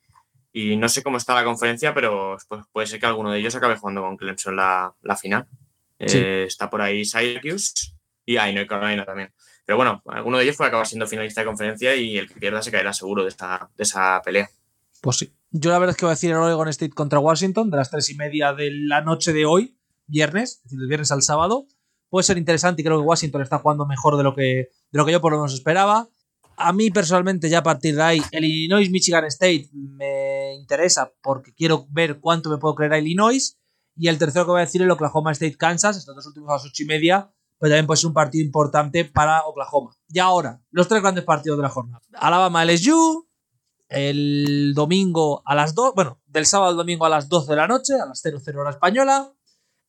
no sé cómo está la conferencia, pero pues, puede ser que alguno de ellos acabe jugando con Clemson la, la final. Eh, está por ahí Syracuse y ahí no hay Carolina también. Pero bueno, alguno de ellos puede acabar siendo finalista de conferencia y el que pierda se caerá seguro de esa, de esa pelea. Pues sí. Yo la verdad es que voy a decir el Oregon State contra Washington de las tres y media de la noche de hoy, viernes, es decir, del viernes al sábado. Puede ser interesante y creo que Washington está jugando mejor de lo que, de lo que yo por lo menos esperaba. A mí personalmente ya a partir de ahí, el Illinois Michigan State me interesa porque quiero ver cuánto me puedo creer a Illinois. Y el tercero que voy a decir es el Oklahoma State Kansas, estos dos últimos a las ocho y media, pero también puede ser un partido importante para Oklahoma. Y ahora, los tres grandes partidos de la jornada. Alabama LSU, el domingo a las 2, bueno, del sábado al domingo a las 12 de la noche, a las 00 hora española.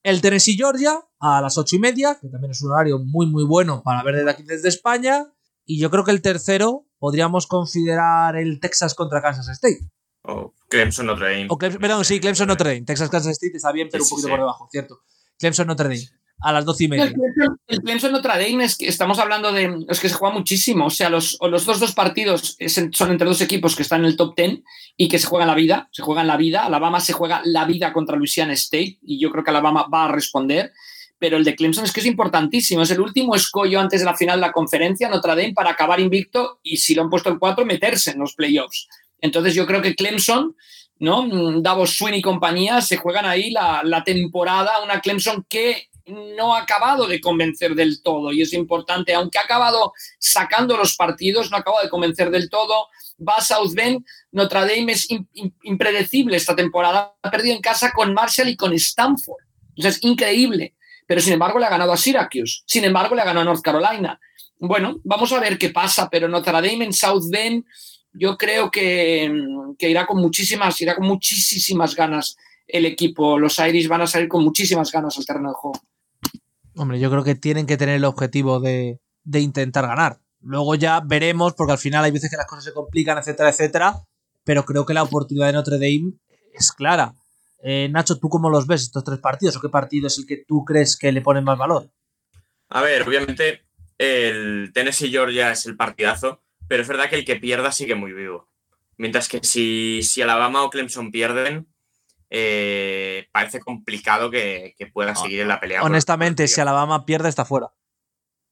El Tennessee Georgia a las ocho y media, que también es un horario muy muy bueno para ver desde aquí desde España. Y yo creo que el tercero podríamos considerar el Texas contra Kansas State. O Clemson Notre Dame. O perdón, sí, Clemson Notre Dame. Texas Kansas State está bien, pero un poquito por debajo, cierto. Clemson Notre Dame. A las doce y media. El Clemson, Notre Dame es que estamos hablando de. Es que se juega muchísimo. O sea, los, los dos, dos partidos son entre dos equipos que están en el top ten y que se juegan la vida. Se juegan la vida. Alabama se juega la vida contra Louisiana State y yo creo que Alabama va a responder pero el de Clemson es que es importantísimo. Es el último escollo antes de la final de la conferencia, Notre Dame, para acabar invicto y si lo han puesto el 4, meterse en los playoffs. Entonces yo creo que Clemson, ¿no? Davos Swin y compañía se juegan ahí la, la temporada, una Clemson que no ha acabado de convencer del todo y es importante, aunque ha acabado sacando los partidos, no ha acabado de convencer del todo. Va a South Bend, Notre Dame es impredecible esta temporada, ha perdido en casa con Marshall y con Stanford. O es increíble pero sin embargo le ha ganado a Syracuse, sin embargo le ha ganado a North Carolina. Bueno, vamos a ver qué pasa, pero Notre Dame en South Bend yo creo que, irá con muchísimas, irá con muchísimas ganas el equipo. Los Irish van a salir con muchísimas ganas al terreno de juego. Hombre, yo creo que tienen que tener el objetivo de, de intentar ganar. Luego ya veremos, porque al final hay veces que las cosas se complican, etcétera, etcétera. Pero creo que la oportunidad de Notre Dame es clara. Eh, Nacho, ¿tú cómo los ves estos tres partidos? ¿O qué partido es el que tú crees que le ponen más valor? A ver, obviamente el Tennessee Georgia es el partidazo, pero es verdad que el que pierda sigue muy vivo. Mientras que si, si Alabama o Clemson pierden, eh, parece complicado que, pueda seguir en la pelea. Honestamente, si Alabama pierde, está fuera.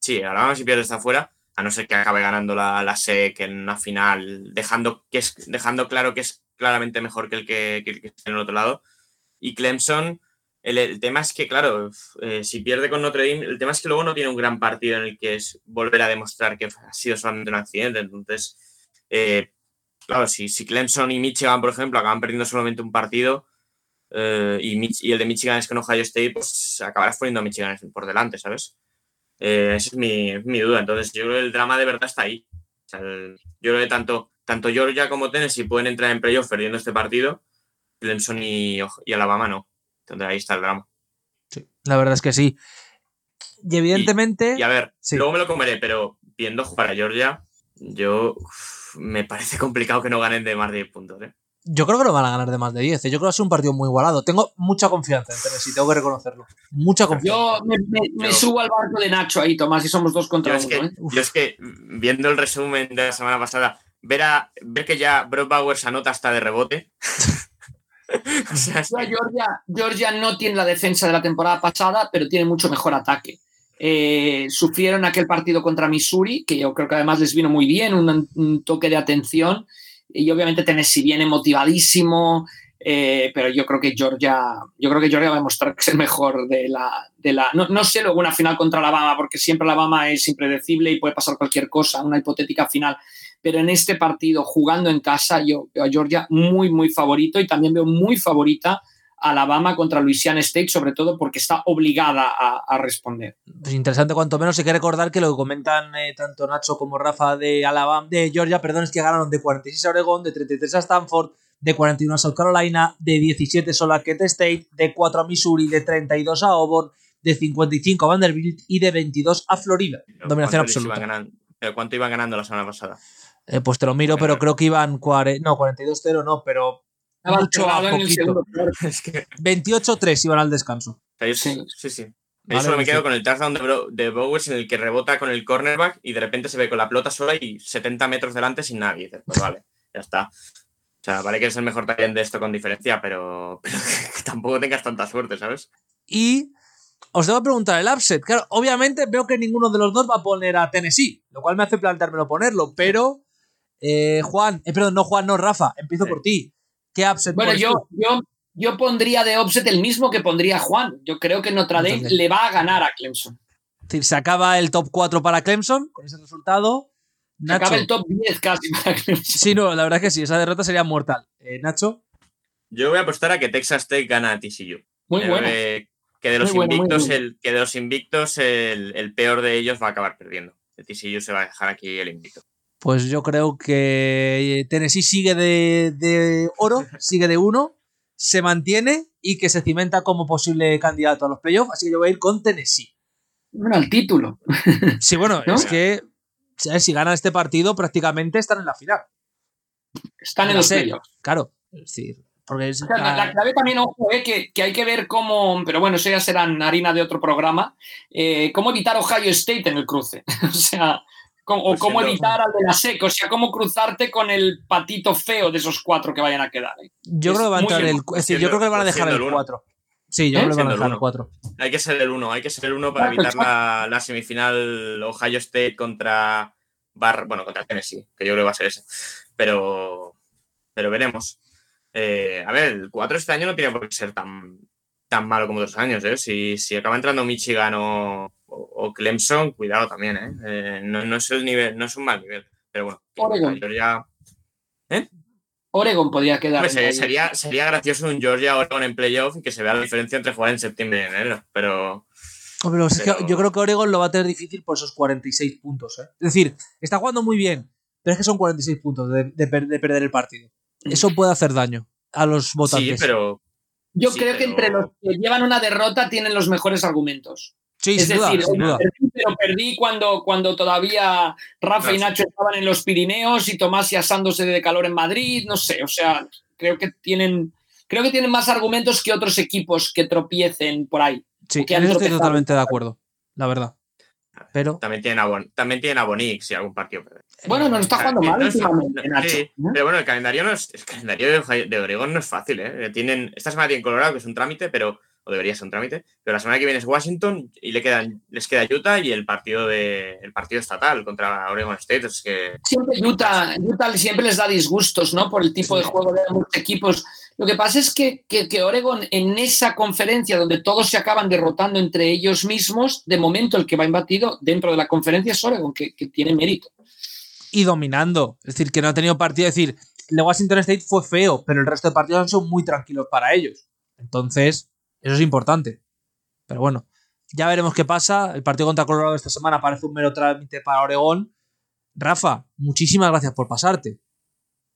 Sí, Alabama si pierde está fuera, a no ser que acabe ganando la, la SEC en una final, dejando, que es, dejando claro que es claramente mejor que el que, que, que está en el otro lado. Y Clemson, el, tema es que, claro, eh, si pierde con Notre Dame, el tema es que luego no tiene un gran partido en el que es volver a demostrar que ha sido solamente un accidente. Entonces, eh, claro, si, si, Clemson y Michigan, por ejemplo, acaban perdiendo solamente un partido eh, y, el de Michigan es con Ohio State, pues acabarás poniendo a Michigan por delante, ¿sabes? esa es mi, mi, duda. Entonces, yo creo que el drama de verdad está ahí. yo creo que tanto, tanto Georgia como Tennessee pueden entrar en playoff perdiendo este partido Clemson y, Alabama no. Entonces ahí está el drama. Sí, la verdad es que sí. Y evidentemente. Y, a ver, luego me lo comeré, pero viendo jugar a Georgia, yo me parece complicado que no ganen de más de 10 puntos. ¿eh? Yo creo que no van a ganar de más de 10. ¿eh? Yo creo que va a ser un partido muy igualado. Tengo mucha confianza en Tennessee, tengo que reconocerlo. Mucha confianza. Yo me, subo al barco de Nacho ahí, Tomás, y somos dos contra uno. ¿eh? Yo es que, viendo el resumen de la semana pasada, ver, a, ver que ya Brock Bowers anota hasta de rebote. *laughs* *laughs* Georgia, no tiene la defensa de la temporada pasada, pero tiene mucho mejor ataque. Eh, sufrieron aquel partido contra Missouri, que yo creo que además les vino muy bien, un, toque de atención. Y obviamente Tennessee viene motivadísimo, eh, pero yo creo que Georgia, yo creo que Georgia va a demostrar que es el mejor de la. De la no, no sé luego una final contra Alabama, porque siempre Alabama es impredecible y puede pasar cualquier cosa, una hipotética final pero en este partido, jugando en casa, yo veo a Georgia muy, muy favorito y también veo muy favorita a Alabama contra Louisiana State, sobre todo porque está obligada a, responder. Pues interesante, cuanto menos hay que recordar que lo que comentan eh, tanto Nacho como Rafa de Alabama, de Georgia, perdón, es que ganaron de 46 a Oregón, de 33 a Stanford, de 41 a South Carolina, de 17 solo a Kent State, de 4 a Missouri, de 32 a Auburn, de 55 a Vanderbilt y de 22 a Florida. Dominación ¿cuánto les iban absoluta. cuánto iban ganando la semana pasada? Eh, pues te lo miro, pero creo que iban cuare- no, 42-0, no, pero Estaba mucho a cerrado en el poquito. *laughs* Es que. 28-3 iban al descanso. yo- Sí. sí, sí. Yo Vale, solo me sí. quedo con el touchdown de, Bro- de Bowers en el que rebota con el cornerback y de repente se ve con la pelota sola y 70 metros delante sin nadie. Pues vale, *laughs* ya está. O sea, vale que es el mejor talento de esto con diferencia, pero, *laughs* pero que tampoco tengas tanta suerte, ¿sabes? Y os debo preguntar el upset. Claro, obviamente veo que ninguno de los dos va a poner a Tennessee, lo cual me hace planteármelo ponerlo, pero eh, Juan, eh, perdón, no Juan, no Rafa, empiezo Sí. por ti. ¿Qué upset Bueno, yo, yo, yo pondría de offset el mismo que pondría Juan. Yo creo que Notre Dame Entonces- le va a ganar a Clemson. Es decir, se acaba el top 4 para Clemson con ese resultado. Se Nacho. acaba el top 10 casi para Clemson. Sí, no, la verdad es que sí, esa derrota sería mortal. Eh, Nacho, Yo voy a apostar a que Texas Tech gana a TCU. Muy bueno. que, que de los Muy bueno, muy invictos, bueno. el, que de los invictos el, el peor de ellos va a acabar perdiendo. El TCU se va a dejar aquí el invicto. Pues yo creo que Tennessee sigue de, de oro, sigue de uno, se mantiene y que se cimenta como posible candidato a los playoffs, así que yo voy a ir con Tennessee. Bueno, el título. *laughs* Sí, bueno, ¿No? es que ¿sabes? si ganan este partido prácticamente están en la final. Están en los playoffs. Claro, es decir, porque es, O sea, la, la clave también, ojo, eh, que, que hay que ver cómo, pero bueno, eso ya será harina de otro programa, eh, cómo evitar Ohio State en el cruce. *laughs* o sea, cómo- o Pues cómo siendo- evitar al de la SEC, o sea, cómo cruzarte con el patito feo de esos cuatro que vayan a quedar. eh. yo es creo que va a entrar el, yo creo que van a dejar el. 4. Sí, yo ¿Eh? creo que van a dejar el. 4. Hay que ser el uno, hay que ser el uno para Exacto, evitar la, la semifinal Ohio State contra Bar, bueno, contra Tennessee, que yo creo que va a ser ese. Pero, pero veremos. Eh, a ver, el 4 este año no tiene por qué ser tan, tan malo como otros años, ¿eh? Si, si acaba entrando Michigan o, o- Clemson, cuidado también, ¿eh? Eh, no, no es el nivel, no es un mal nivel. Pero bueno, Oregon. Georgia- Oregon podría quedar. En sería, gracioso un Georgia Oregon en playoff y que se vea la diferencia entre jugar en septiembre y enero. Pero Pero es que Pero- yo creo que Oregon lo va a tener difícil por esos 46 puntos. ¿eh? Es decir, está jugando muy bien, pero es que son 46 puntos de, de de perder el partido. Eso puede hacer daño a los sí, votantes. pero Yo Sí, creo que entre los que llevan una derrota tienen los mejores argumentos. Sí, es sin duda, decir, duda. perdí, pero perdí cuando, cuando todavía Rafa y Nacho estaban en los Pirineos y Tomás y asándose de calor en Madrid, no sé, o sea, creo que tienen, creo que tienen más argumentos que otros equipos que tropiecen por ahí. Sí, que estoy totalmente de acuerdo, la verdad. Pero también tienen a, Bon- también tienen a Bonix y algún partido. Bueno, no está jugando Eh, mal no es- últimamente, no- Nacho. sí, ¿eh? pero bueno, el calendario no es, el calendario de, de Oregón no es fácil, ¿eh? Tienen, esta semana tienen Colorado, que es un trámite, pero, o debería ser un trámite, pero la semana que viene es Washington y le quedan, les queda Utah y el partido de el partido estatal contra Oregon State. Es que Siempre Utah, Utah siempre les da disgustos, ¿no? Por el tipo de juego de ambos equipos. Lo que pasa es que, que, que Oregon en esa conferencia donde todos se acaban derrotando entre ellos mismos, de momento el que va imbatido dentro de la conferencia es Oregon, que, que tiene mérito. y dominando. Es decir, que no ha tenido partido. Es decir, el de Washington State fue feo, pero el resto de partidos han sido muy tranquilos para ellos. Entonces, eso es importante. Pero bueno, ya veremos qué pasa. El partido contra Colorado esta semana parece un mero trámite para Oregón. Rafa, muchísimas gracias por pasarte.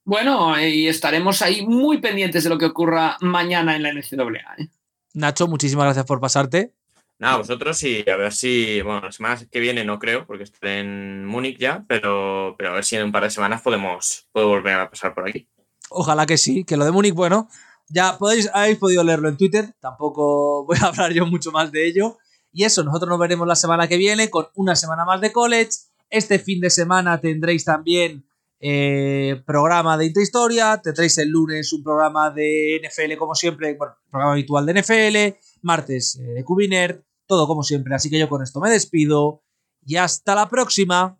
Bueno, y estaremos ahí muy pendientes de lo que ocurra mañana en la NCAA. ¿eh? Nacho, muchísimas gracias por pasarte. nada, vosotros y a ver si, bueno, la semana que viene no creo, porque estaré en Múnich ya, pero, pero a ver si en un par de semanas podemos, puedo volver a pasar por aquí. Ojalá que sí, que lo de Múnich, bueno, ya podéis, habéis podido leerlo en Twitter, tampoco *laughs* voy a hablar yo mucho más de ello. Y eso, nosotros nos veremos la semana que viene con una semana más de college. Este fin de semana tendréis también eh, programa de Intrahistoria, tendréis el lunes un programa de NFL como siempre, bueno, programa habitual de NFL, martes eh, de Cubiner, todo como siempre. Así que yo con esto me despido y hasta la próxima.